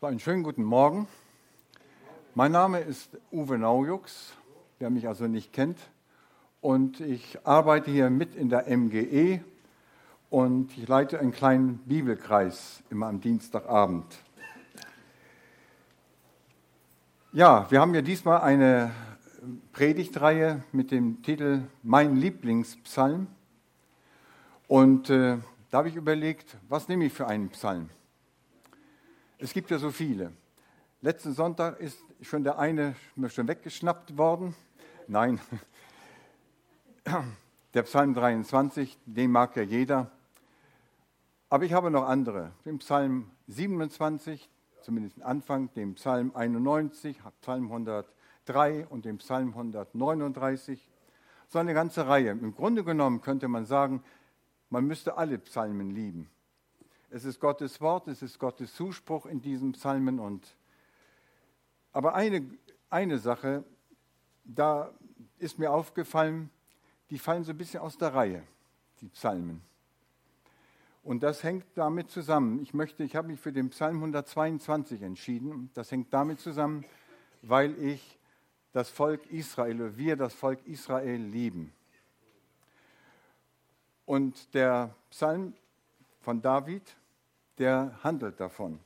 Einen schönen guten Morgen. Mein Name ist Uwe Naujux, wer mich also nicht kennt. Und ich arbeite hier mit in der MGE und ich leite einen kleinen Bibelkreis immer am Dienstagabend. Ja, wir haben ja diesmal eine Predigtreihe mit dem Titel Mein Lieblingspsalm. Und äh, da habe ich überlegt, was nehme ich für einen Psalm? Es gibt ja so viele. Letzten Sonntag ist schon der eine schon weggeschnappt worden. Nein, der Psalm 23, den mag ja jeder. Aber ich habe noch andere. Den Psalm 27, zumindest Anfang, den Psalm 91, Psalm 103 und den Psalm 139. So eine ganze Reihe. Im Grunde genommen könnte man sagen, man müsste alle Psalmen lieben. Es ist Gottes Wort, es ist Gottes Zuspruch in diesen Psalmen. Und aber eine, eine Sache, da ist mir aufgefallen, die fallen so ein bisschen aus der Reihe, die Psalmen. Und das hängt damit zusammen. Ich möchte, ich habe mich für den Psalm 122 entschieden. Das hängt damit zusammen, weil ich das Volk Israel, wir das Volk Israel lieben. Und der Psalm von David, der handelt davon.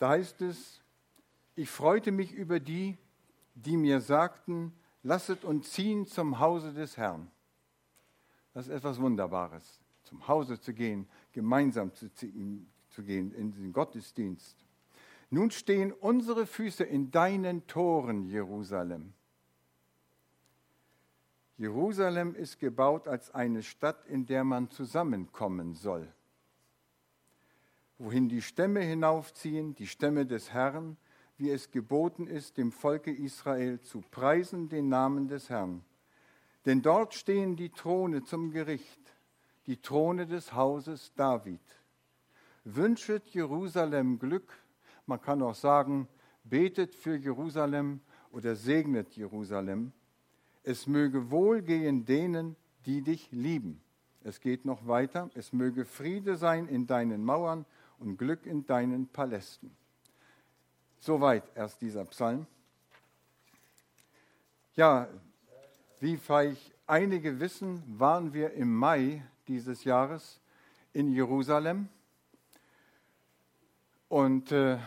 Da heißt es, ich freute mich über die, die mir sagten, lasset uns ziehen zum Hause des Herrn. Das ist etwas Wunderbares, zum Hause zu gehen, gemeinsam zu, ziehen, zu gehen in den Gottesdienst. Nun stehen unsere Füße in deinen Toren, Jerusalem. Jerusalem ist gebaut als eine Stadt, in der man zusammenkommen soll. Wohin die Stämme hinaufziehen, die Stämme des Herrn, wie es geboten ist, dem Volke Israel zu preisen den Namen des Herrn. Denn dort stehen die Throne zum Gericht, die Throne des Hauses David. Wünschet Jerusalem Glück, man kann auch sagen, betet für Jerusalem oder segnet Jerusalem es möge wohlgehen denen, die dich lieben. Es geht noch weiter, es möge Friede sein in deinen Mauern und Glück in deinen Palästen. Soweit erst dieser Psalm. Ja, wie vielleicht einige wissen, waren wir im Mai dieses Jahres in Jerusalem. Und äh,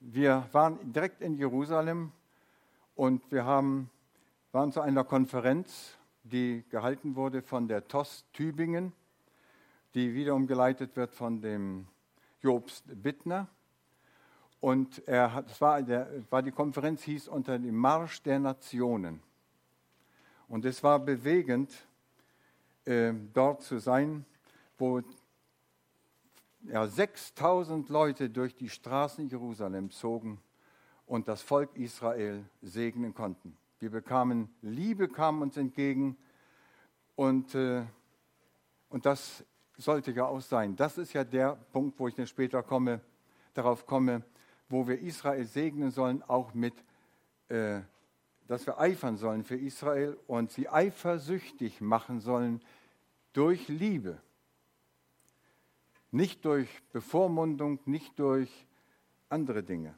wir waren direkt in Jerusalem und wir haben waren zu einer Konferenz, die gehalten wurde von der TOS Tübingen, die wiederum geleitet wird von dem Jobst Bittner. Und er hat, es war, der, war die Konferenz hieß unter dem Marsch der Nationen. Und es war bewegend, äh, dort zu sein, wo ja, 6000 Leute durch die Straßen Jerusalem zogen und das Volk Israel segnen konnten. Wir bekamen Liebe, kam uns entgegen. Und, äh, und das sollte ja auch sein. Das ist ja der Punkt, wo ich dann später komme, darauf komme, wo wir Israel segnen sollen, auch mit, äh, dass wir eifern sollen für Israel und sie eifersüchtig machen sollen durch Liebe. Nicht durch Bevormundung, nicht durch andere Dinge.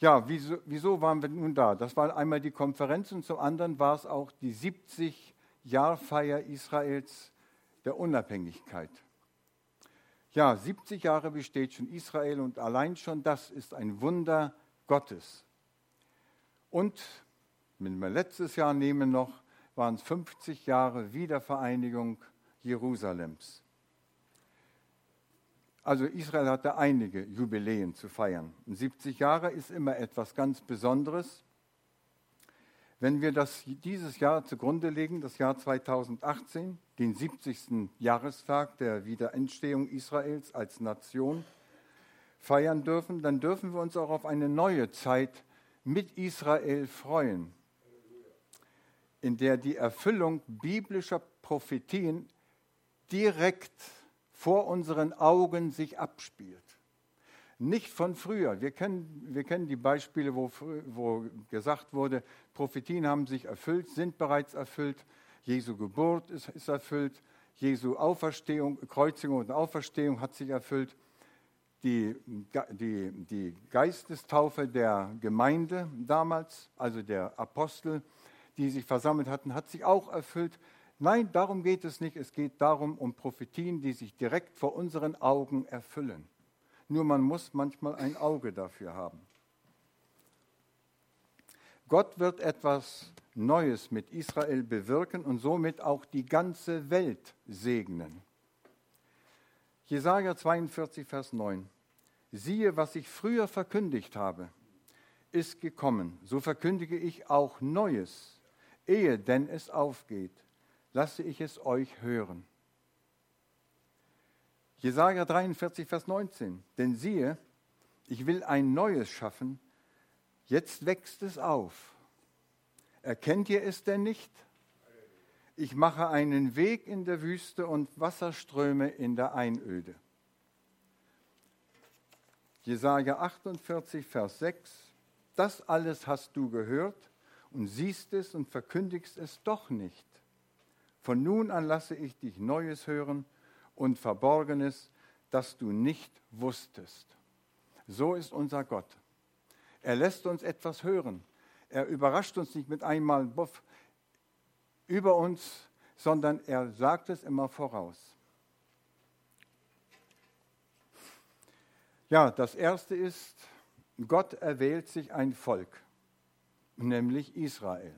Ja, wieso, wieso, waren wir nun da? Das war einmal die Konferenz und zum anderen war es auch die 70-Jahr-Feier Israels der Unabhängigkeit. Ja, 70 Jahre besteht schon Israel und allein schon das ist ein Wunder Gottes. Und wenn wir letztes Jahr nehmen noch, waren es 50 Jahre Wiedervereinigung Jerusalems. Also Israel hatte einige Jubiläen zu feiern. Und 70 Jahre ist immer etwas ganz Besonderes. Wenn wir das dieses Jahr zugrunde legen, das Jahr 2018, den 70. Jahrestag der Wiederentstehung Israels als Nation, feiern dürfen, dann dürfen wir uns auch auf eine neue Zeit mit Israel freuen, in der die Erfüllung biblischer Prophetien direkt vor unseren Augen sich abspielt. Nicht von früher. Wir kennen, wir kennen die Beispiele, wo, wo gesagt wurde, Prophetien haben sich erfüllt, sind bereits erfüllt. Jesu Geburt ist, ist erfüllt. Jesu Auferstehung, Kreuzigung und Auferstehung hat sich erfüllt. die, die, die Geistestaufe der Gemeinde damals, also der Apostel, die sich versammelt hatten, hat sich auch erfüllt. Nein, darum geht es nicht. Es geht darum, um Prophetien, die sich direkt vor unseren Augen erfüllen. Nur man muss manchmal ein Auge dafür haben. Gott wird etwas Neues mit Israel bewirken und somit auch die ganze Welt segnen. Jesaja 42, Vers 9. Siehe, was ich früher verkündigt habe, ist gekommen. So verkündige ich auch Neues. Ehe denn es aufgeht, lasse ich es euch hören. Jesaja 43, Vers 19. Denn siehe, ich will ein Neues schaffen, jetzt wächst es auf. Erkennt ihr es denn nicht? Ich mache einen Weg in der Wüste und Wasserströme in der Einöde. Jesaja 48, Vers 6. Das alles hast du gehört und siehst es und verkündigst es doch nicht. Von nun an lasse ich dich Neues hören und Verborgenes, das du nicht wusstest. So ist unser Gott. Er lässt uns etwas hören. Er überrascht uns nicht mit einmal buff, über uns, sondern er sagt es immer voraus. Ja, das Erste ist, Gott erwählt sich ein Volk, nämlich Israel.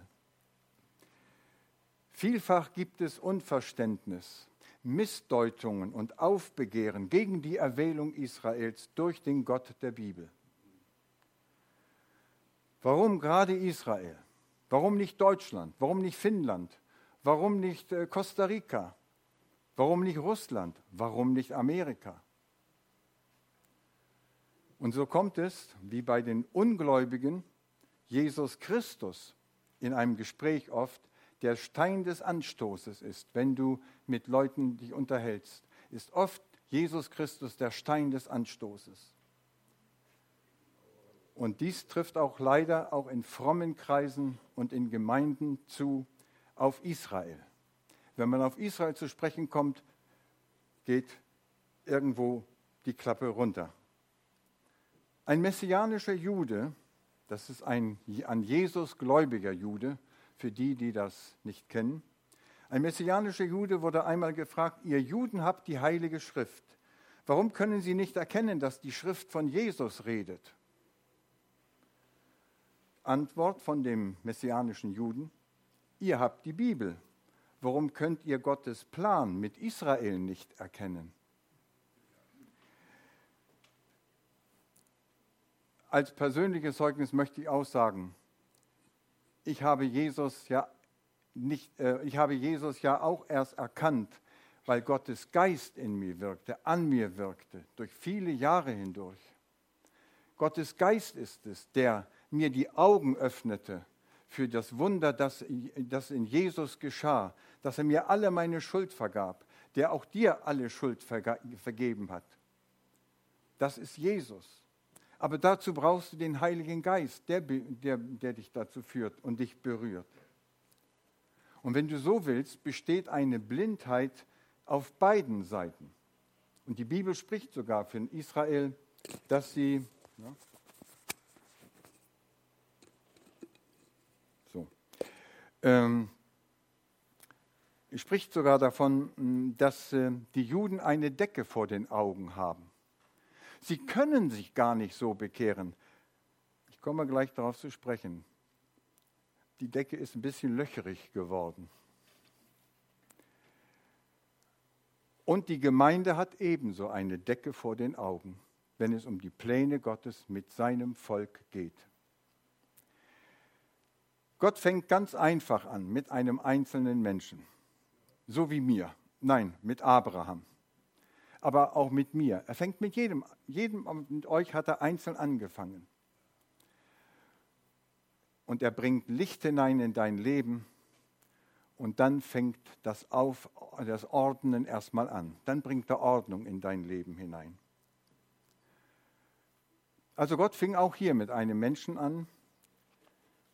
Vielfach gibt es Unverständnis, Missdeutungen und Aufbegehren gegen die Erwählung Israels durch den Gott der Bibel. Warum gerade Israel? Warum nicht Deutschland? Warum nicht Finnland? Warum nicht äh, Costa Rica? Warum nicht Russland? Warum nicht Amerika? Und so kommt es, wie bei den Ungläubigen, Jesus Christus in einem Gespräch oft der Stein des Anstoßes ist, wenn du mit Leuten dich unterhältst, ist oft Jesus Christus der Stein des Anstoßes. Und dies trifft auch leider auch in frommen Kreisen und in Gemeinden zu auf Israel. Wenn man auf Israel zu sprechen kommt, geht irgendwo die Klappe runter. Ein messianischer Jude, das ist ein an Jesus gläubiger Jude, für die, die das nicht kennen. Ein messianischer Jude wurde einmal gefragt, ihr Juden habt die heilige Schrift. Warum können sie nicht erkennen, dass die Schrift von Jesus redet? Antwort von dem messianischen Juden, ihr habt die Bibel. Warum könnt ihr Gottes Plan mit Israel nicht erkennen? Als persönliches Zeugnis möchte ich aussagen, ich habe Jesus ja nicht, äh, ich habe Jesus ja auch erst erkannt, weil Gottes Geist in mir wirkte, an mir wirkte, durch viele Jahre hindurch. Gottes Geist ist es, der mir die Augen öffnete für das Wunder, das, das in Jesus geschah, dass er mir alle meine Schuld vergab, der auch dir alle Schuld vergeben hat. Das ist Jesus. Aber dazu brauchst du den Heiligen Geist, der, der, der dich dazu führt und dich berührt. Und wenn du so willst, besteht eine Blindheit auf beiden Seiten. Und die Bibel spricht sogar für Israel, dass sie, ja, ähm, spricht sogar davon, dass äh, die Juden eine Decke vor den Augen haben. Sie können sich gar nicht so bekehren. Ich komme gleich darauf zu sprechen. Die Decke ist ein bisschen löcherig geworden. Und die Gemeinde hat ebenso eine Decke vor den Augen, wenn es um die Pläne Gottes mit seinem Volk geht. Gott fängt ganz einfach an mit einem einzelnen Menschen, so wie mir. Nein, mit Abraham. Aber auch mit mir. Er fängt mit jedem, jedem mit euch hat er einzeln angefangen. Und er bringt Licht hinein in dein Leben. Und dann fängt das, Auf, das Ordnen erstmal an. Dann bringt er Ordnung in dein Leben hinein. Also Gott fing auch hier mit einem Menschen an,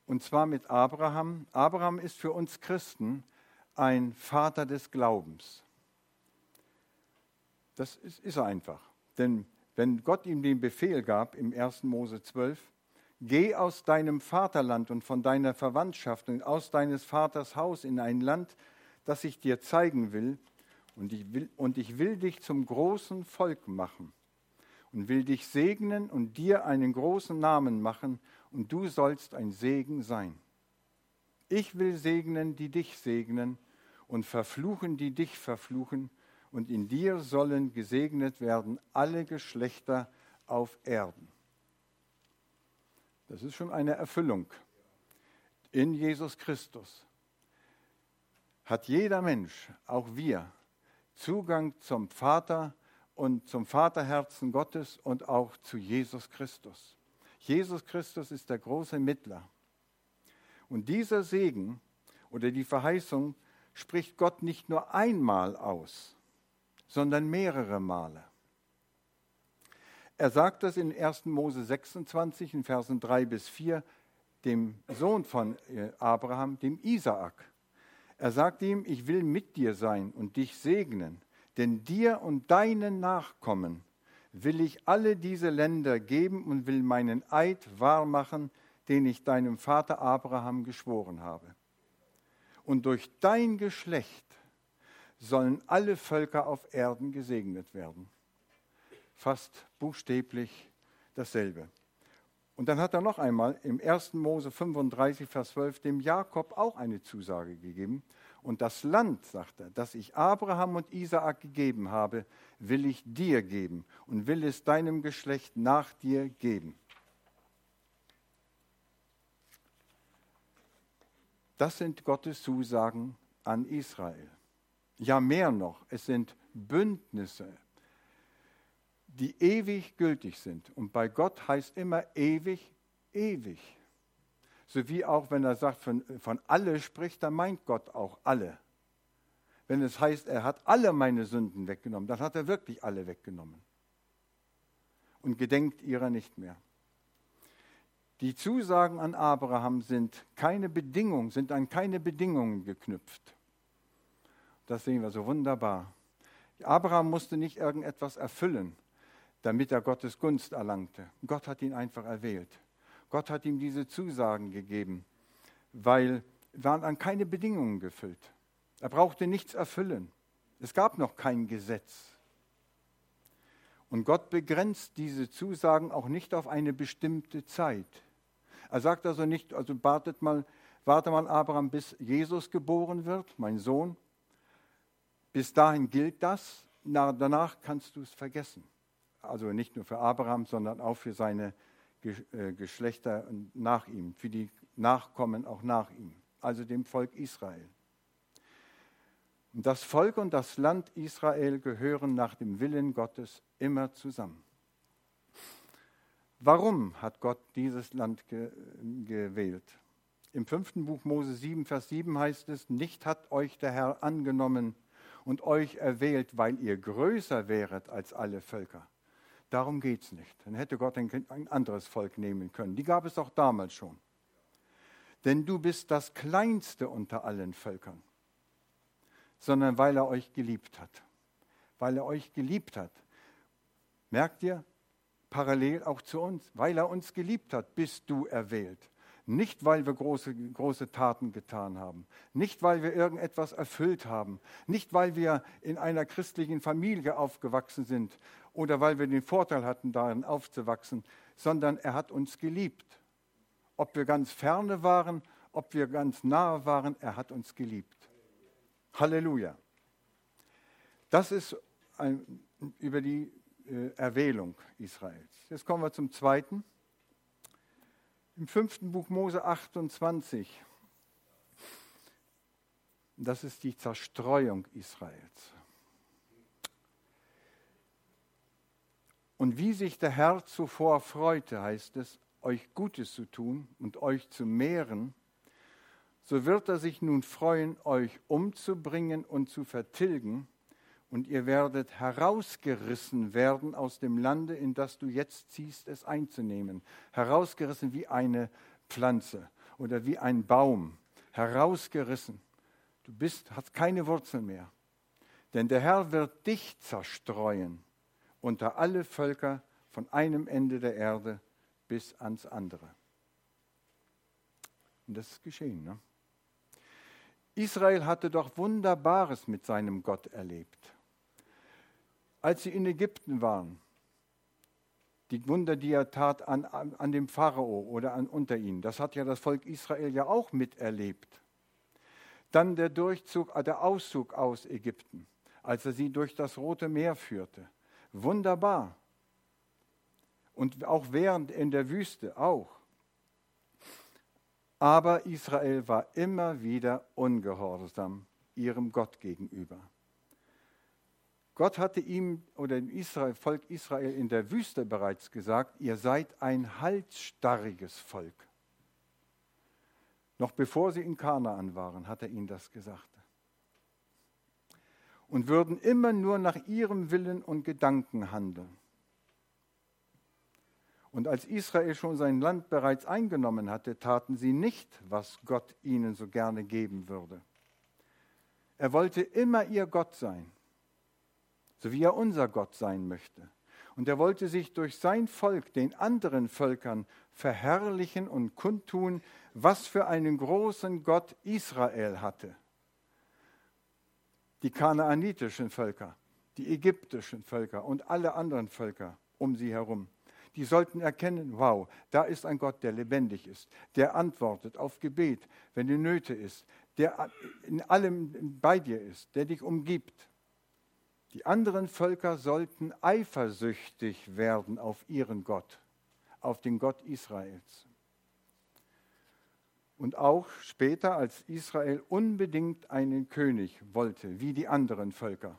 und zwar mit Abraham. Abraham ist für uns Christen ein Vater des Glaubens. Das ist, ist einfach. Denn wenn Gott ihm den Befehl gab im 1. Mose 12, geh aus deinem Vaterland und von deiner Verwandtschaft und aus deines Vaters Haus in ein Land, das ich dir zeigen will, und ich will, und ich will dich zum großen Volk machen und will dich segnen und dir einen großen Namen machen, und du sollst ein Segen sein. Ich will segnen, die dich segnen, und verfluchen, die dich verfluchen, und in dir sollen gesegnet werden alle Geschlechter auf Erden. Das ist schon eine Erfüllung. In Jesus Christus hat jeder Mensch, auch wir, Zugang zum Vater und zum Vaterherzen Gottes und auch zu Jesus Christus. Jesus Christus ist der große Mittler. Und dieser Segen oder die Verheißung spricht Gott nicht nur einmal aus, sondern mehrere Male. Er sagt das in 1. Mose 26 in Versen 3 bis 4 dem Sohn von äh, Abraham, dem Isaak. Er sagt ihm, ich will mit dir sein und dich segnen, denn dir und deinen Nachkommen will ich alle diese Länder geben und will meinen Eid wahrmachen, den ich deinem Vater Abraham geschworen habe. Und durch dein Geschlecht sollen alle Völker auf Erden gesegnet werden. Fast buchstäblich dasselbe. Und dann hat er noch einmal im 1. Mose 35, Vers 12 dem Jakob auch eine Zusage gegeben. Und das Land, sagt er, das ich Abraham und Isaak gegeben habe, will ich dir geben und will es deinem Geschlecht nach dir geben. Das sind Gottes Zusagen an Israel. Ja, mehr noch, es sind Bündnisse, die ewig gültig sind. Und bei Gott heißt immer ewig, ewig. So wie auch, wenn er sagt, von, von alle spricht, dann meint Gott auch alle. Wenn es heißt, er hat alle meine Sünden weggenommen, dann hat er wirklich alle weggenommen. Und gedenkt ihrer nicht mehr. Die Zusagen an Abraham sind keine Bedingung, sind an keine Bedingungen geknüpft. Das sehen wir so wunderbar. Abraham musste nicht irgendetwas erfüllen, damit er Gottes Gunst erlangte. Gott hat ihn einfach erwählt. Gott hat ihm diese Zusagen gegeben, weil waren an keine Bedingungen gefüllt. Er brauchte nichts erfüllen. Es gab noch kein Gesetz. Und Gott begrenzt diese Zusagen auch nicht auf eine bestimmte Zeit. Er sagt also nicht, also wartet mal, warte mal, Abraham, bis Jesus geboren wird, mein Sohn, bis dahin gilt das, Na, danach kannst du es vergessen. Also nicht nur für Abraham, sondern auch für seine äh, Geschlechter nach ihm, für die Nachkommen auch nach ihm, also dem Volk Israel. Und das Volk und das Land Israel gehören nach dem Willen Gottes immer zusammen. Warum hat Gott dieses Land ge gewählt? Im fünften Buch Mose 7, Vers 7 heißt es, nicht hat euch der Herr angenommen, und euch erwählt, weil ihr größer wäret als alle Völker. Darum geht es nicht. Dann hätte Gott ein, anderes Volk nehmen können. Die gab es auch damals schon. Denn du bist das kleinste unter allen Völkern, sondern weil er euch geliebt hat. Weil er euch geliebt hat. Merkt ihr? Parallel auch zu uns. Weil er uns geliebt hat, bist du erwählt. Nicht, weil wir große, große Taten getan haben, nicht, weil wir irgendetwas erfüllt haben, nicht, weil wir in einer christlichen Familie aufgewachsen sind oder weil wir den Vorteil hatten, darin aufzuwachsen, sondern er hat uns geliebt. Ob wir ganz ferne waren, ob wir ganz nahe waren, er hat uns geliebt. Halleluja. Das ist ein, über die äh, Erwählung Israels. Jetzt kommen wir zum zweiten. Im fünften Buch Mose 28. Das ist die Zerstreuung Israels. Und wie sich der Herr zuvor freute, heißt es, euch Gutes zu tun und euch zu mehren, so wird er sich nun freuen, euch umzubringen und zu vertilgen und ihr werdet herausgerissen werden aus dem Lande, in das du jetzt ziehst, es einzunehmen. Herausgerissen wie eine Pflanze oder wie ein Baum. Herausgerissen. Du bist, hast keine Wurzeln mehr. Denn der Herr wird dich zerstreuen unter alle Völker von einem Ende der Erde bis ans andere. Und das ist geschehen. Ne? Israel hatte doch Wunderbares mit seinem Gott erlebt. Als sie in Ägypten waren, die Wunder, die er tat an, an dem Pharao oder an, unter ihnen, das hat ja das Volk Israel ja auch miterlebt. Dann der Durchzug, äh, der Auszug aus Ägypten, als er sie durch das Rote Meer führte. Wunderbar. Und auch während in der Wüste auch. Aber Israel war immer wieder ungehorsam ihrem Gott gegenüber. Gott hatte ihm oder dem Israel, Volk Israel in der Wüste bereits gesagt, ihr seid ein halsstarriges Volk. Noch bevor sie in Kanaan waren, hat er ihnen das gesagt. Und würden immer nur nach ihrem Willen und Gedanken handeln. Und als Israel schon sein Land bereits eingenommen hatte, taten sie nicht, was Gott ihnen so gerne geben würde. Er wollte immer ihr Gott sein, so wie er unser Gott sein möchte. Und er wollte sich durch sein Volk den anderen Völkern verherrlichen und kundtun, was für einen großen Gott Israel hatte. Die kanaanitischen Völker, die ägyptischen Völker und alle anderen Völker um sie herum die sollten erkennen, wow, da ist ein Gott, der lebendig ist, der antwortet auf Gebet, wenn die Nöte ist, der in allem bei dir ist, der dich umgibt. Die anderen Völker sollten eifersüchtig werden auf ihren Gott, auf den Gott Israels. Und auch später, als Israel unbedingt einen König wollte, wie die anderen Völker,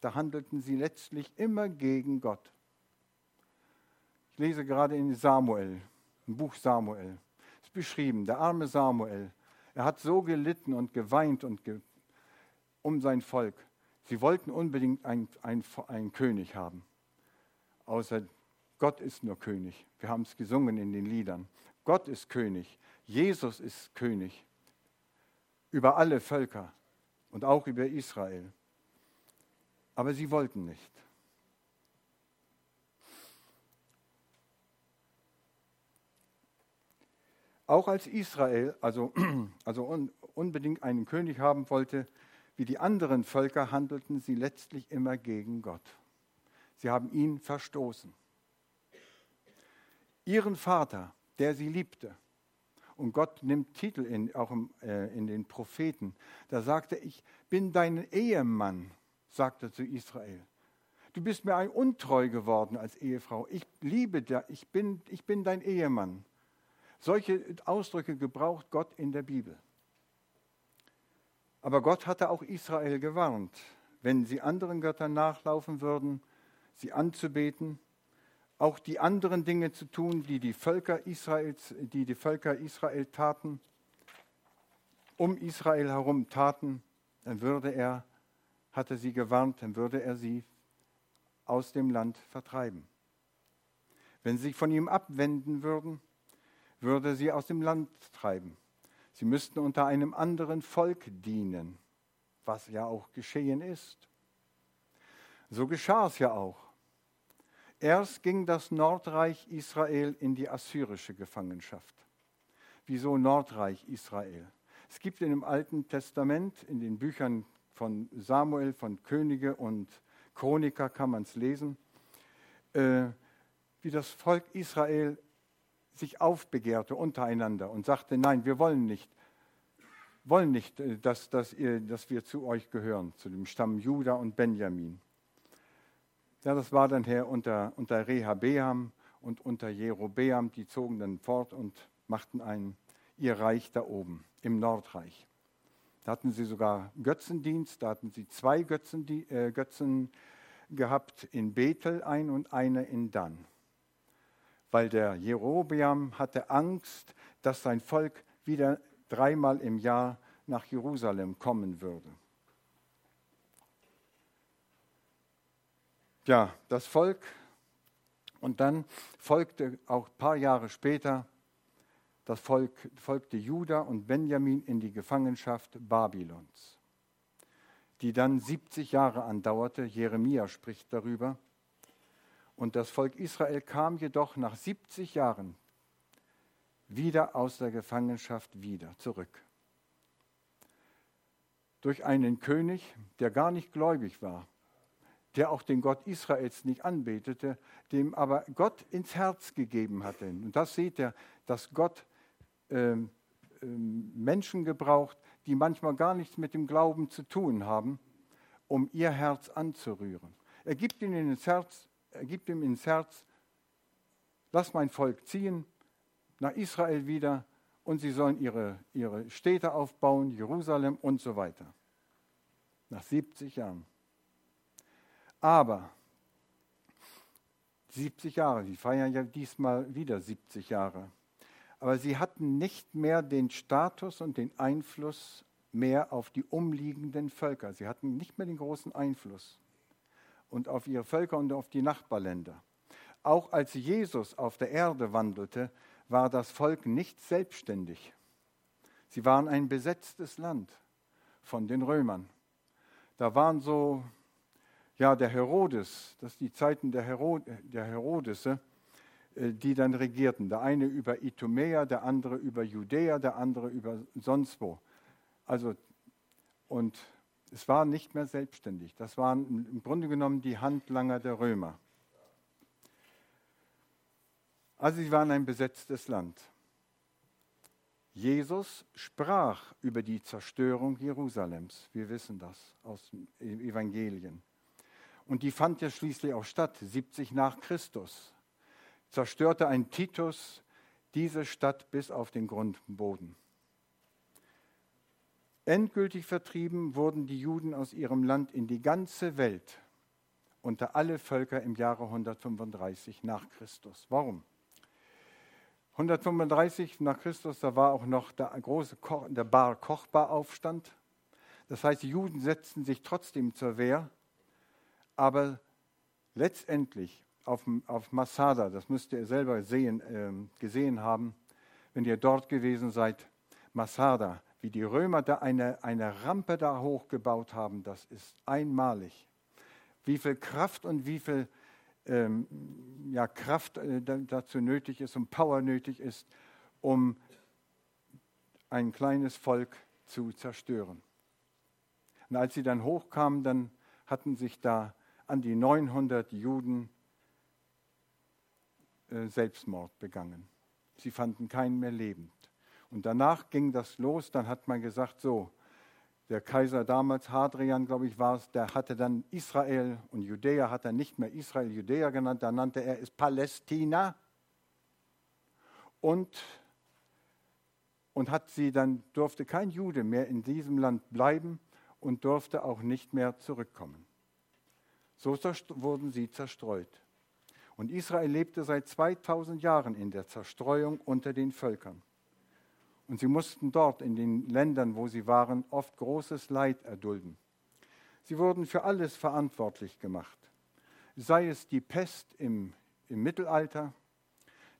da handelten sie letztlich immer gegen Gott. Ich lese gerade in Samuel, im Buch Samuel. Ist beschrieben, der arme Samuel. Er hat so gelitten und geweint und ge um sein Volk. Sie wollten unbedingt einen, König haben. Außer Gott ist nur König. Wir haben es gesungen in den Liedern. Gott ist König. Jesus ist König. Über alle Völker und auch über Israel. Aber sie wollten nicht. Auch als Israel also, also un, unbedingt einen König haben wollte, wie die anderen Völker, handelten sie letztlich immer gegen Gott. Sie haben ihn verstoßen. Ihren Vater, der sie liebte, und Gott nimmt Titel in, auch im, äh, in den Propheten, da sagte ich bin dein Ehemann, sagte zu Israel. Du bist mir ein untreu geworden als Ehefrau. Ich liebe dich, ich bin, ich bin dein Ehemann. Solche Ausdrücke gebraucht Gott in der Bibel. Aber Gott hatte auch Israel gewarnt, wenn sie anderen Göttern nachlaufen würden, sie anzubeten, auch die anderen Dinge zu tun, die die Völker Israels, die die Völker Israel taten, um Israel herum taten, dann würde er, hatte sie gewarnt, dann würde er sie aus dem Land vertreiben. Wenn sie von ihm abwenden würden, würde sie aus dem Land treiben. Sie müssten unter einem anderen Volk dienen, was ja auch geschehen ist. So geschah es ja auch. Erst ging das Nordreich Israel in die assyrische Gefangenschaft. Wieso Nordreich Israel? Es gibt in dem Alten Testament, in den Büchern von Samuel, von Könige und Chroniker kann man es lesen, äh, wie das Volk Israel sich aufbegehrte untereinander und sagte, nein, wir wollen nicht, wollen nicht, äh, dass, dass, ihr, dass wir zu euch gehören, zu dem Stamm Juda und Benjamin. Ja, das war dann her unter, unter Rehabeam und unter Jerobeam, die zogen dann fort und machten ein, ihr Reich da oben, im Nordreich. Da hatten sie sogar Götzendienst, da hatten sie zwei Götzen, äh, Götzen gehabt, in Bethel ein und eine in Dan weil der Jerobeam hatte Angst, dass sein Volk wieder dreimal im Jahr nach Jerusalem kommen würde. Ja, das Volk und dann folgte auch ein paar Jahre später das Volk folgte Juda und Benjamin in die Gefangenschaft Babylons, die dann 70 Jahre andauerte. Jeremia spricht darüber. Und das Volk Israel kam jedoch nach 70 Jahren wieder aus der Gefangenschaft wieder zurück. Durch einen König, der gar nicht gläubig war, der auch den Gott Israels nicht anbetete, dem aber Gott ins Herz gegeben hatte. Und das seht ihr, dass Gott ähm, ähm, Menschen gebraucht, die manchmal gar nichts mit dem Glauben zu tun haben, um ihr Herz anzurühren. Er gibt ihnen ins Herz, er gibt ihm ins Herz, lass mein Volk ziehen nach Israel wieder und sie sollen ihre, ihre Städte aufbauen, Jerusalem und so weiter. Nach 70 Jahren. Aber 70 Jahre, sie feiern ja diesmal wieder 70 Jahre. Aber sie hatten nicht mehr den Status und den Einfluss mehr auf die umliegenden Völker. Sie hatten nicht mehr den großen Einfluss und auf ihre Völker und auf die Nachbarländer. Auch als Jesus auf der Erde wandelte, war das Volk nicht selbstständig. Sie waren ein besetztes Land von den Römern. Da waren so, ja, der Herodes, das sind die Zeiten der, Herod der Herodese, äh, die dann regierten. Der eine über Itumea, der andere über Judäa, der andere über sonst wo. Also, und es war nicht mehr selbstständig. Das waren im Grunde genommen die Handlanger der Römer. Also sie waren ein besetztes Land. Jesus sprach über die Zerstörung Jerusalems. Wir wissen das aus den Evangelien. Und die fand ja schließlich auch statt, 70 nach Christus zerstörte ein Titus diese Stadt bis auf den Grundboden. Endgültig vertrieben wurden die Juden aus ihrem Land in die ganze Welt unter alle Völker im Jahre 135 nach Christus. Warum? 135 nach Christus, da war auch noch der große Ko der Bar Kochba Aufstand. Das heißt, die Juden setzten sich trotzdem zur Wehr, aber letztendlich auf, auf Masada, das müsst ihr selber sehen, äh, gesehen haben, wenn ihr dort gewesen seid. Masada, wie die Römer da eine, eine Rampe da hochgebaut haben, das ist einmalig. Wie viel Kraft und wie viel ähm, ja, Kraft äh, dazu nötig ist und Power nötig ist, um ein kleines Volk zu zerstören. Und als sie dann hochkamen, dann hatten sich da an die 900 Juden äh, Selbstmord begangen. Sie fanden keinen mehr lebend. Und danach ging das los, dann hat man gesagt, so, der Kaiser damals, Hadrian, glaube ich, war es, der hatte dann Israel und Judäa, hat er nicht mehr Israel, Judäa genannt, da nannte er es Palästina. Und, und hat sie dann, durfte kein Jude mehr in diesem Land bleiben und durfte auch nicht mehr zurückkommen. So wurden sie zerstreut. Und Israel lebte seit 2000 Jahren in der Zerstreuung unter den Völkern. Und sie mussten dort in den Ländern, wo sie waren, oft großes Leid erdulden. Sie wurden für alles verantwortlich gemacht. Sei es die Pest im, im Mittelalter,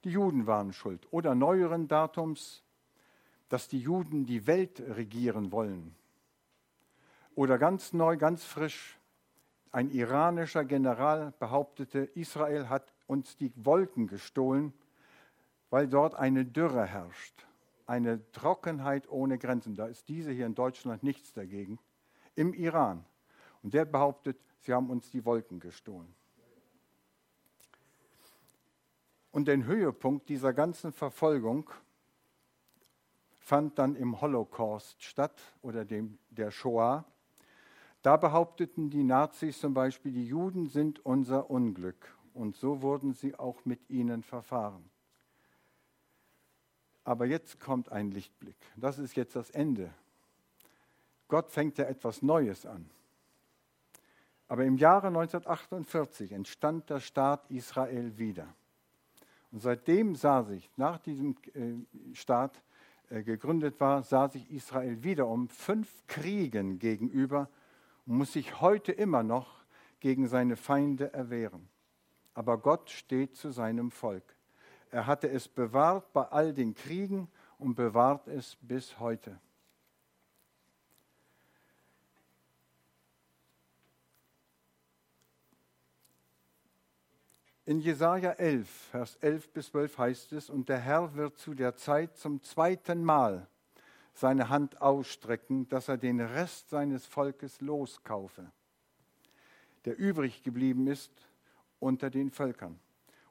die Juden waren schuld, oder neueren Datums, dass die Juden die Welt regieren wollen. Oder ganz neu, ganz frisch, ein iranischer General behauptete, Israel hat uns die Wolken gestohlen, weil dort eine Dürre herrscht, eine Trockenheit ohne Grenzen. Da ist diese hier in Deutschland nichts dagegen. Im Iran. Und der behauptet, sie haben uns die Wolken gestohlen. Und den Höhepunkt dieser ganzen Verfolgung fand dann im Holocaust statt oder dem, der Shoah. Da behaupteten die Nazis zum Beispiel, die Juden sind unser Unglück. Und so wurden sie auch mit ihnen verfahren. Aber jetzt kommt ein Lichtblick. Das ist jetzt das Ende. Gott fängt ja etwas Neues an. Aber im Jahre 1948 entstand der Staat Israel wieder. Und seitdem sah sich, nach diesem äh, Staat äh, gegründet war, sah sich Israel wieder um fünf Kriegen gegenüber und muss sich heute immer noch gegen seine Feinde erwehren. Aber Gott steht zu seinem Volk. Er hatte es bewahrt bei all den Kriegen und bewahrt es bis heute. In Jesaja 11, Vers 11 bis 12 heißt es: Und der Herr wird zu der Zeit zum zweiten Mal seine Hand ausstrecken, dass er den Rest seines Volkes loskaufe, der übrig geblieben ist unter den Völkern.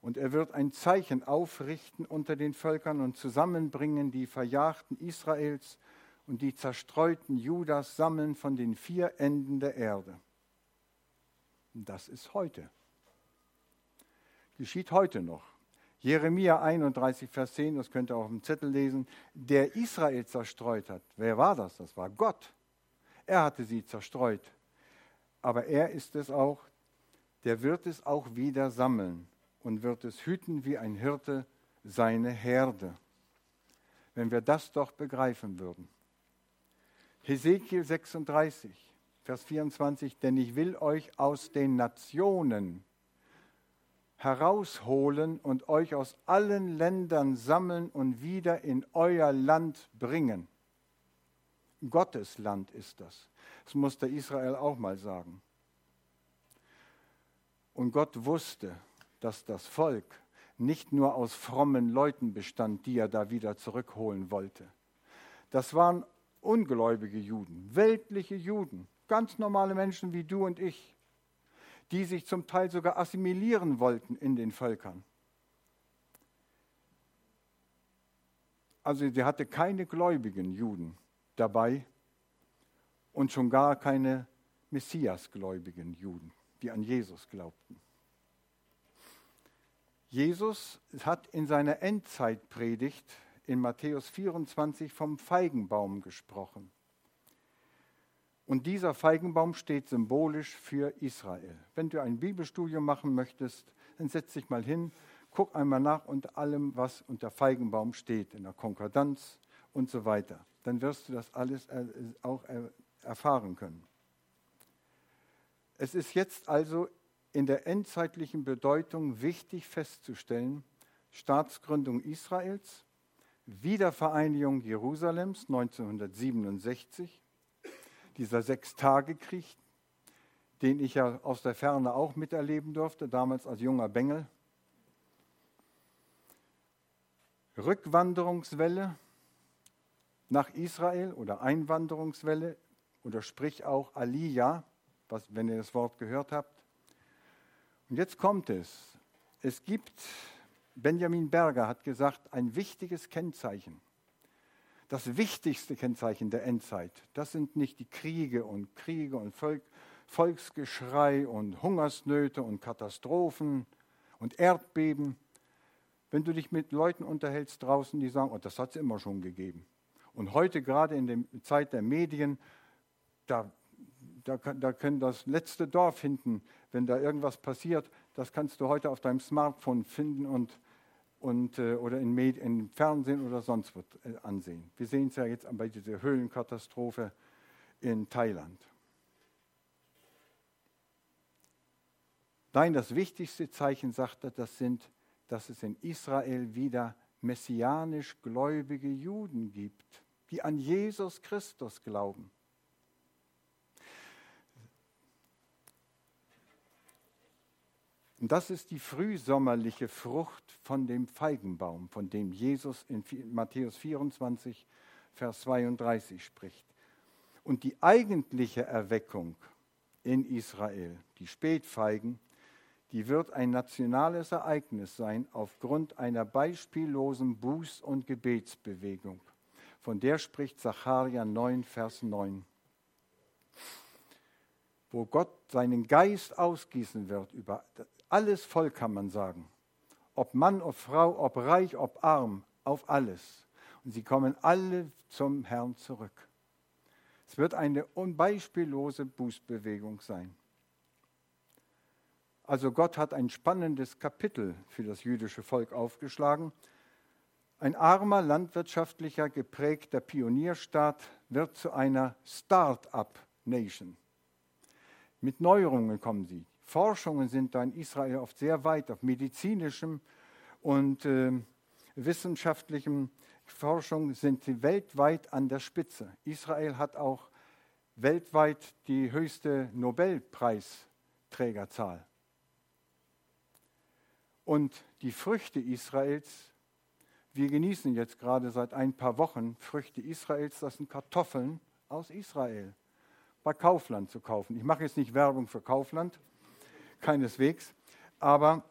Und er wird ein Zeichen aufrichten unter den Völkern und zusammenbringen die Verjagten Israels und die zerstreuten Judas sammeln von den vier Enden der Erde. Das ist heute. Geschieht heute noch. Jeremia 31, Vers 10, das könnt ihr auch im Zettel lesen, der Israel zerstreut hat. Wer war das? Das war Gott. Er hatte sie zerstreut. Aber er ist es auch, der wird es auch wieder sammeln und wird es hüten wie ein Hirte seine Herde. Wenn wir das doch begreifen würden. Hesekiel 36, Vers 24, denn ich will euch aus den Nationen herausholen und euch aus allen Ländern sammeln und wieder in euer Land bringen. Gottes Land ist das. Das musste Israel auch mal sagen. Und Gott wusste, dass das Volk nicht nur aus frommen Leuten bestand, die er da wieder zurückholen wollte. Das waren ungläubige Juden, weltliche Juden, ganz normale Menschen wie du und ich, die sich zum Teil sogar assimilieren wollten in den Völkern. Also sie hatte keine gläubigen Juden dabei und schon gar keine Messiasgläubigen Juden, die an Jesus glaubten. Jesus hat in seiner Endzeitpredigt in Matthäus 24 vom Feigenbaum gesprochen. Und dieser Feigenbaum steht symbolisch für Israel. Wenn du ein Bibelstudium machen möchtest, dann setz dich mal hin, guck einmal nach unter allem, was unter Feigenbaum steht, in der Konkordanz und so weiter. Dann wirst du das alles auch erfahren können. Es ist jetzt also in der endzeitlichen Bedeutung wichtig festzustellen, Staatsgründung Israels, Wiedervereinigung Jerusalems 1967, dieser Sechstagekrieg, den ich ja aus der Ferne auch miterleben durfte, damals als junger Bengel. Rückwanderungswelle nach Israel oder Einwanderungswelle oder sprich auch Aliyah, was, wenn ihr das Wort gehört habt. Und jetzt kommt es. Es gibt, Benjamin Berger hat gesagt, ein wichtiges Kennzeichen das wichtigste Kennzeichen der Endzeit. Das sind nicht die Kriege und Kriege und Volk, Volksgeschrei und Hungersnöte und Katastrophen und Erdbeben. Wenn du dich mit Leuten unterhältst draußen, die sagen, oh, das hat es immer schon gegeben. Und heute gerade in der Zeit der Medien, da, da, da können das letzte Dorf hinten, wenn da irgendwas passiert, das kannst du heute auf deinem Smartphone finden und und, äh, oder in Fernsehen oder sonst was äh, ansehen. Wir sehen es ja jetzt bei dieser Höhlenkatastrophe in Thailand. Nein, das wichtigste Zeichen, sagt er, das sind, dass es in Israel wieder messianisch gläubige Juden gibt, die an Jesus Christus glauben. Und das ist die frühsommerliche Frucht von dem Feigenbaum, von dem Jesus in Matthäus 24, Vers 32 spricht. Und die eigentliche Erweckung in Israel, die Spätfeigen, die wird ein nationales Ereignis sein aufgrund einer beispiellosen Buß- und Gebetsbewegung. Von der spricht Sacharja 9, Vers 9 wo Gott seinen Geist ausgießen wird über alles Volk, kann man sagen. Ob Mann, ob Frau, ob reich, ob arm, auf alles. Und sie kommen alle zum Herrn zurück. Es wird eine unbeispiellose Bußbewegung sein. Also Gott hat ein spannendes Kapitel für das jüdische Volk aufgeschlagen. Ein armer, landwirtschaftlicher, geprägter Pionierstaat wird zu einer Start-up-Nation. Mit Neuerungen kommen sie. Forschungen sind da in Israel oft sehr weit, auf medizinischem und äh, wissenschaftlichem Forschung sind sie weltweit an der Spitze. Israel hat auch weltweit die höchste Nobelpreisträgerzahl. Und die Früchte Israels, wir genießen jetzt gerade seit ein paar Wochen Früchte Israels, das sind Kartoffeln aus Israel, bei Kaufland zu kaufen. Ich mache jetzt nicht Werbung für Kaufland, keineswegs, aber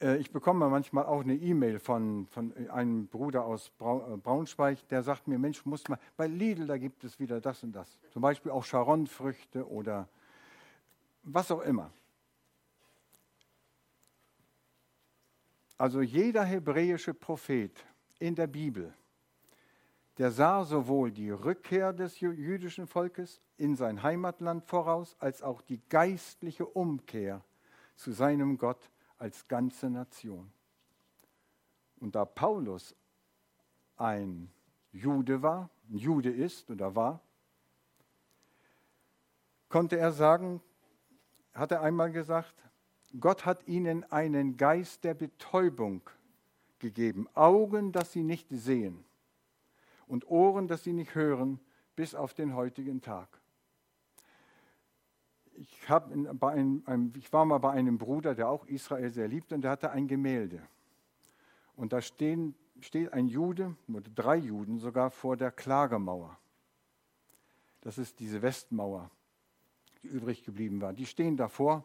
äh, ich bekomme manchmal auch eine E-Mail von, von einem Bruder aus äh, Braunschweig, der sagt mir, Mensch, muss mal, bei Lidl, da gibt es wieder das und das. Zum Beispiel auch Charonfrüchte oder was auch immer. Also jeder hebräische Prophet in der Bibel, der sah sowohl die Rückkehr des jüdischen Volkes in sein Heimatland voraus, als auch die geistliche Umkehr zu seinem Gott als ganze Nation. Und da Paulus ein Jude war, ein Jude ist oder war, konnte er sagen, hat er einmal gesagt, Gott hat ihnen einen Geist der Betäubung gegeben, Augen, dass sie nicht sehen und Ohren, dass sie nicht hören, bis auf den heutigen Tag. Ich, einem, ich war mal bei einem Bruder, der auch Israel sehr liebt, und der hatte ein Gemälde. Und da stehen, steht ein Jude, oder drei Juden sogar, vor der Klagemauer. Das ist diese Westmauer, die übrig geblieben war. Die stehen davor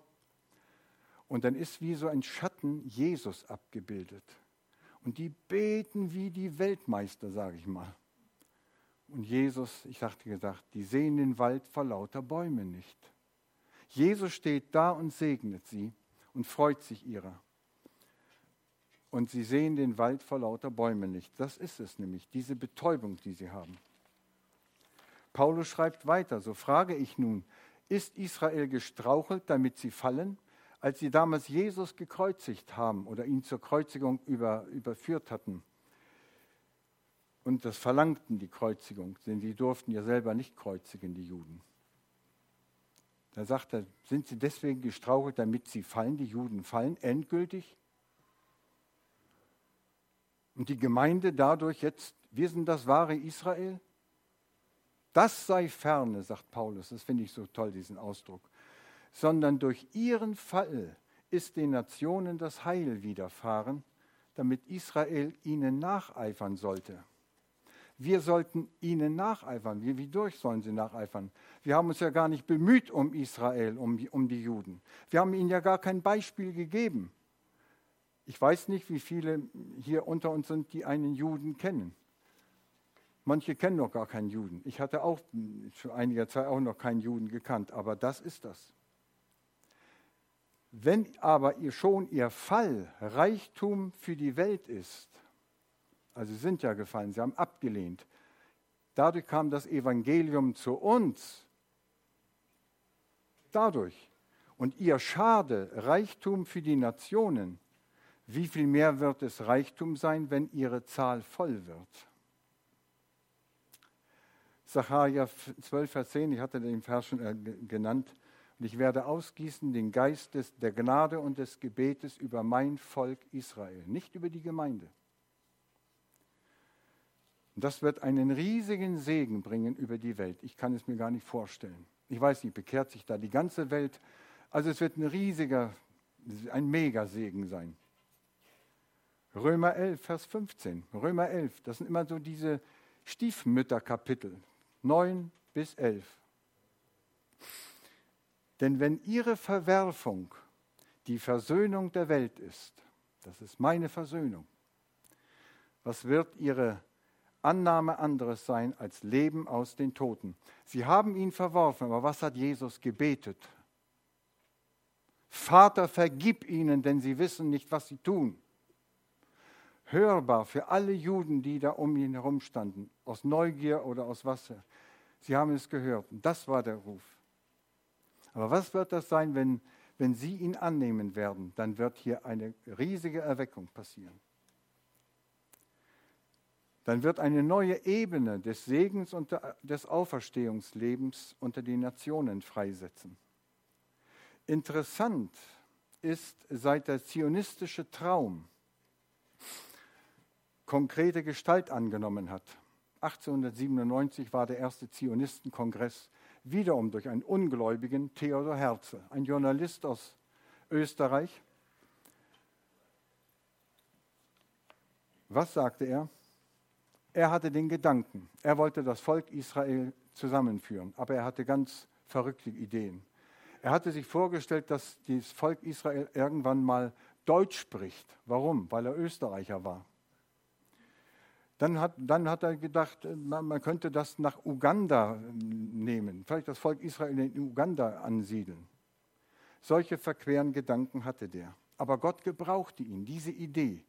und dann ist wie so ein Schatten Jesus abgebildet. Und die beten wie die Weltmeister, sage ich mal. Und Jesus, ich sagte gesagt, die sehen den Wald vor lauter Bäumen nicht. Jesus steht da und segnet sie und freut sich ihrer. Und sie sehen den Wald vor lauter Bäumen nicht. Das ist es nämlich, diese Betäubung, die sie haben. Paulus schreibt weiter, so frage ich nun, ist Israel gestrauchelt, damit sie fallen? als sie damals Jesus gekreuzigt haben oder ihn zur Kreuzigung über, überführt hatten und das verlangten, die Kreuzigung, denn sie durften ja selber nicht kreuzigen, die Juden. Da sagt er, sind sie deswegen gestrauchelt, damit sie fallen, die Juden fallen, endgültig? Und die Gemeinde dadurch jetzt, wir sind das wahre Israel? Das sei ferne, sagt Paulus, das finde ich so toll, diesen Ausdruck sondern durch ihren Fall ist den Nationen das Heil widerfahren, damit Israel ihnen nacheifern sollte. Wir sollten ihnen nacheifern. Wie, wie durch sollen sie nacheifern? Wir haben uns ja gar nicht bemüht um Israel, um, um die Juden. Wir haben ihnen ja gar kein Beispiel gegeben. Ich weiß nicht, wie viele hier unter uns sind, die einen Juden kennen. Manche kennen noch gar keinen Juden. Ich hatte auch für einige Zeit auch noch keinen Juden gekannt, aber das ist das. Wenn aber ihr schon ihr Fall Reichtum für die Welt ist, also sie sind ja gefallen, sie haben abgelehnt, dadurch kam das Evangelium zu uns, dadurch, und ihr Schade Reichtum für die Nationen, wie viel mehr wird es Reichtum sein, wenn ihre Zahl voll wird? Sacharja 12, Vers 10, ich hatte den Vers schon äh, genannt, und ich werde ausgießen den Geist des, der Gnade und des Gebetes über mein Volk Israel, nicht über die Gemeinde. Und das wird einen riesigen Segen bringen über die Welt. Ich kann es mir gar nicht vorstellen. Ich weiß nicht, bekehrt sich da die ganze Welt. Also es wird ein riesiger, ein Megasegen sein. Römer 11, Vers 15. Römer 11, das sind immer so diese Stiefmütterkapitel. 9 bis 11. Denn wenn ihre Verwerfung die Versöhnung der Welt ist, das ist meine Versöhnung, was wird ihre Annahme anderes sein als Leben aus den Toten? Sie haben ihn verworfen, aber was hat Jesus gebetet? Vater, vergib ihnen, denn sie wissen nicht, was sie tun. Hörbar für alle Juden, die da um ihn herum standen, aus Neugier oder aus Wasser. Sie haben es gehört. Das war der Ruf. Aber was wird das sein, wenn, wenn Sie ihn annehmen werden? Dann wird hier eine riesige Erweckung passieren dann wird eine neue Ebene des Segens und des Auferstehungslebens unter die Nationen freisetzen. Interessant ist seit der zionistische Traum konkrete Gestalt angenommen hat. 1897 war der erste Zionistenkongress wiederum durch einen Ungläubigen, Theodor Herzl, ein Journalist aus Österreich. Was sagte er? Er hatte den Gedanken, er wollte das Volk Israel zusammenführen, aber er hatte ganz verrückte Ideen. Er hatte sich vorgestellt, dass das Volk Israel irgendwann mal Deutsch spricht. Warum? Weil er Österreicher war. Dann hat, dann hat er gedacht, man, man könnte das nach Uganda nehmen, vielleicht das Volk Israel in Uganda ansiedeln. Solche verqueren Gedanken hatte der. Aber Gott gebrauchte ihn, diese Idee.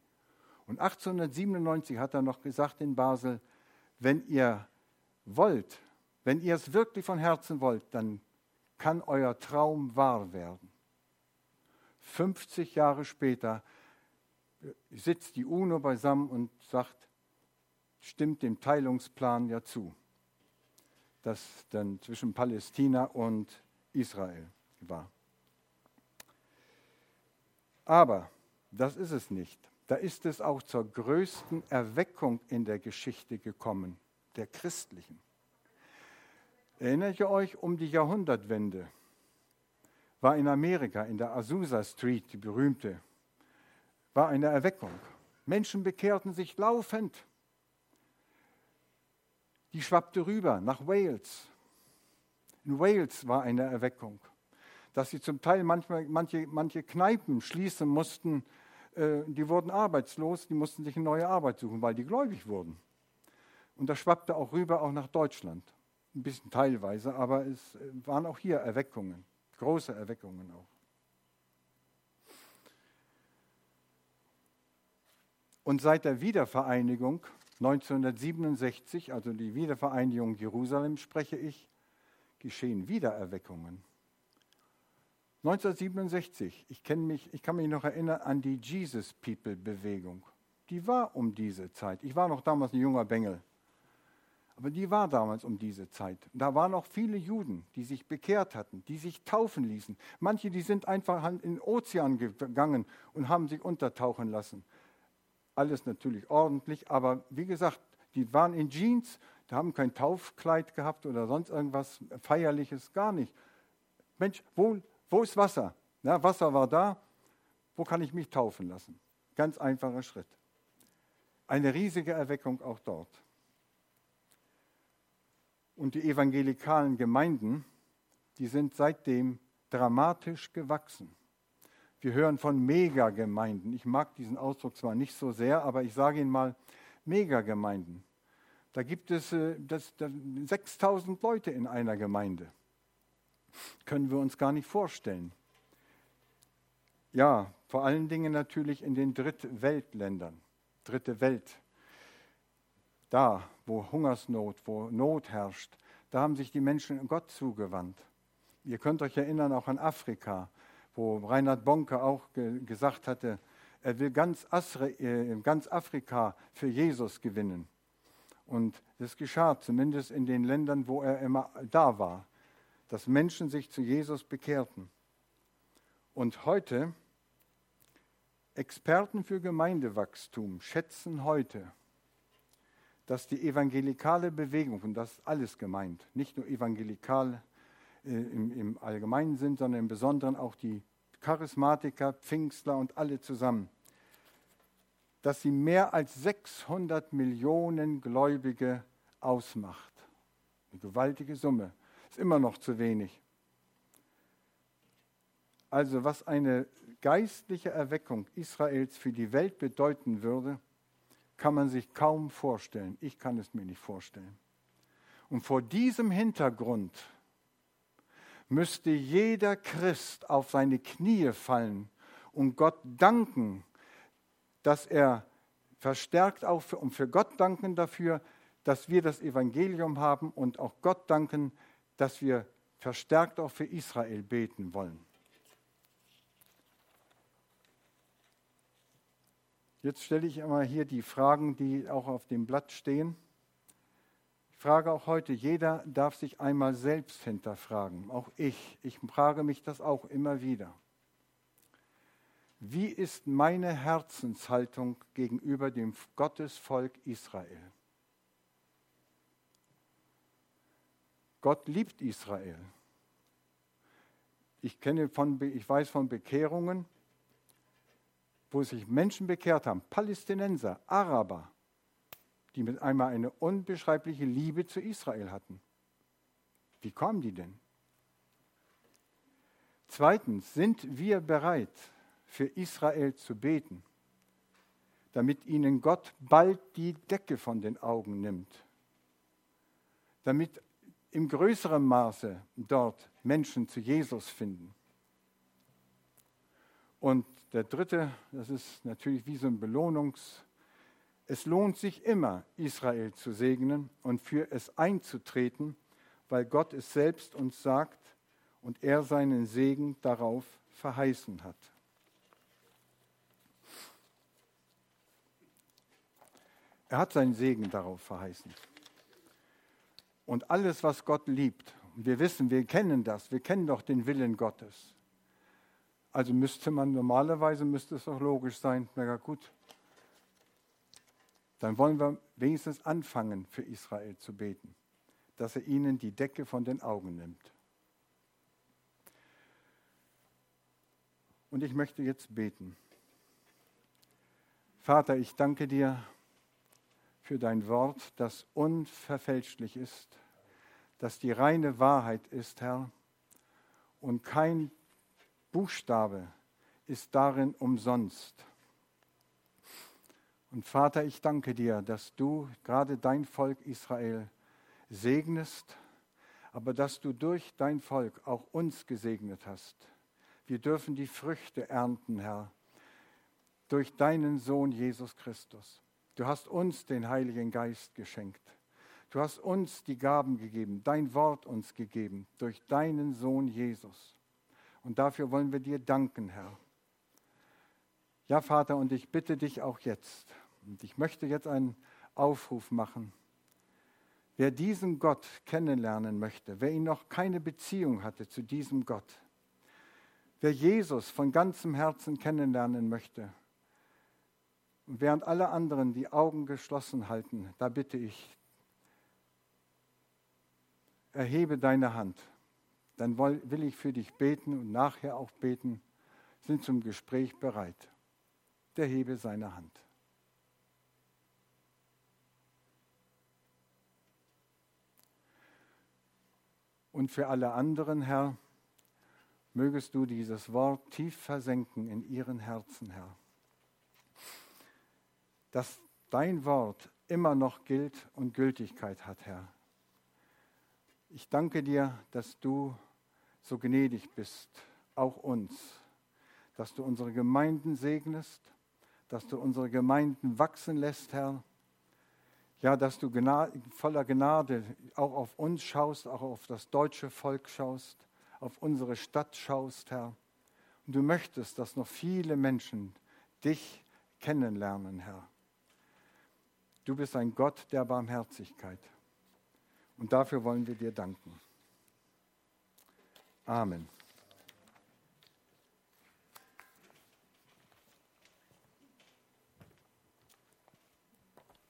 Und 1897 hat er noch gesagt in Basel, wenn ihr wollt, wenn ihr es wirklich von Herzen wollt, dann kann euer Traum wahr werden. 50 Jahre später sitzt die UNO beisammen und sagt, stimmt dem Teilungsplan ja zu, das dann zwischen Palästina und Israel war. Aber das ist es nicht. Da ist es auch zur größten Erweckung in der Geschichte gekommen, der christlichen. Erinnert ihr euch um die Jahrhundertwende? War in Amerika, in der Azusa Street, die berühmte, war eine Erweckung. Menschen bekehrten sich laufend. Die schwappte rüber nach Wales. In Wales war eine Erweckung, dass sie zum Teil manchmal, manche, manche Kneipen schließen mussten. Äh, die wurden arbeitslos, die mussten sich eine neue Arbeit suchen, weil die gläubig wurden. Und das schwappte auch rüber, auch nach Deutschland. Ein bisschen teilweise, aber es äh, waren auch hier Erweckungen, große Erweckungen auch. Und seit der Wiedervereinigung 1967, also die Wiedervereinigung Jerusalem spreche ich, geschehen Wiedererweckungen. 1967, ich, mich, ich kann mich noch erinnern an die Jesus People Bewegung. Die war um diese Zeit. Ich war noch damals ein junger Bengel. Aber die war damals um diese Zeit. Da waren auch viele Juden, die sich bekehrt hatten, die sich taufen ließen. Manche, die sind einfach in den Ozean gegangen und haben sich untertauchen lassen alles natürlich ordentlich, aber wie gesagt, die waren in Jeans, die haben kein Taufkleid gehabt oder sonst irgendwas Feierliches, gar nicht. Mensch, wo, wo ist Wasser? Ja, Wasser war da, wo kann ich mich taufen lassen? Ganz einfacher Schritt. Eine riesige Erweckung auch dort. Und die evangelikalen Gemeinden, die sind seitdem dramatisch gewachsen. Wir hören von Megagemeinden. Ich mag diesen Ausdruck zwar nicht so sehr, aber ich sage Ihnen mal Megagemeinden. Da gibt es äh, das, das, 6000 Leute in einer Gemeinde. Können wir uns gar nicht vorstellen. Ja, vor allen Dingen natürlich in den Drittweltländern. Dritte Welt. Da, wo Hungersnot, wo Not herrscht, da haben sich die Menschen Gott zugewandt. Ihr könnt euch erinnern auch an Afrika wo Reinhard Bonke auch ge gesagt hatte, er will ganz, Asri, äh, ganz Afrika für Jesus gewinnen. Und das geschah zumindest in den Ländern, wo er immer da war, dass Menschen sich zu Jesus bekehrten. Und heute, Experten für Gemeindewachstum schätzen heute, dass die evangelikale Bewegung, und das ist alles gemeint, nicht nur evangelikal äh, im, im allgemeinen Sinn, sondern im Besonderen auch die Charismatiker, Pfingstler und alle zusammen, dass sie mehr als 600 Millionen Gläubige ausmacht. Eine gewaltige Summe. Ist immer noch zu wenig. Also was eine geistliche Erweckung Israels für die Welt bedeuten würde, kann man sich kaum vorstellen. Ich kann es mir nicht vorstellen. Und vor diesem Hintergrund müsste jeder Christ auf seine Knie fallen und Gott danken, dass er verstärkt auch für, und für Gott danken dafür, dass wir das Evangelium haben und auch Gott danken, dass wir verstärkt auch für Israel beten wollen. Jetzt stelle ich einmal hier die Fragen, die auch auf dem Blatt stehen. Ich frage auch heute, jeder darf sich einmal selbst hinterfragen, auch ich. Ich frage mich das auch immer wieder. Wie ist meine Herzenshaltung gegenüber dem Gottesvolk Israel? Gott liebt Israel. Ich, kenne von, ich weiß von Bekehrungen, wo sich Menschen bekehrt haben, Palästinenser, Araber, die mit einmal eine unbeschreibliche Liebe zu Israel hatten. Wie kamen die denn? Zweitens, sind wir bereit, für Israel zu beten, damit ihnen Gott bald die Decke von den Augen nimmt, damit im größeren Maße dort Menschen zu Jesus finden. Und der dritte, das ist natürlich wie so ein Belohnungs. Es lohnt sich immer, Israel zu segnen und für es einzutreten, weil Gott es selbst uns sagt und er seinen Segen darauf verheißen hat. Er hat seinen Segen darauf verheißen. Und alles, was Gott liebt, wir wissen, wir kennen das, wir kennen doch den Willen Gottes. Also müsste man normalerweise, müsste es auch logisch sein, na gut, dann wollen wir wenigstens anfangen, für Israel zu beten, dass er ihnen die Decke von den Augen nimmt. Und ich möchte jetzt beten. Vater, ich danke dir für dein Wort, das unverfälschlich ist, das die reine Wahrheit ist, Herr, und kein Buchstabe ist darin umsonst. Und Vater, ich danke dir, dass du gerade dein Volk Israel segnest, aber dass du durch dein Volk auch uns gesegnet hast. Wir dürfen die Früchte ernten, Herr, durch deinen Sohn Jesus Christus. Du hast uns den Heiligen Geist geschenkt. Du hast uns die Gaben gegeben, dein Wort uns gegeben, durch deinen Sohn Jesus. Und dafür wollen wir dir danken, Herr. Ja, Vater, und ich bitte dich auch jetzt, und ich möchte jetzt einen Aufruf machen. Wer diesen Gott kennenlernen möchte, wer ihn noch keine Beziehung hatte zu diesem Gott, wer Jesus von ganzem Herzen kennenlernen möchte, und während alle anderen die Augen geschlossen halten, da bitte ich, erhebe deine Hand. Dann will ich für dich beten und nachher auch beten, sind zum Gespräch bereit. Der hebe seine Hand. Und für alle anderen, Herr, mögest du dieses Wort tief versenken in ihren Herzen, Herr dass dein Wort immer noch gilt und Gültigkeit hat, Herr. Ich danke dir, dass du so gnädig bist, auch uns, dass du unsere Gemeinden segnest, dass du unsere Gemeinden wachsen lässt, Herr. Ja, dass du voller Gnade auch auf uns schaust, auch auf das deutsche Volk schaust, auf unsere Stadt schaust, Herr. Und du möchtest, dass noch viele Menschen dich kennenlernen, Herr. Du bist ein Gott der Barmherzigkeit. Und dafür wollen wir dir danken. Amen.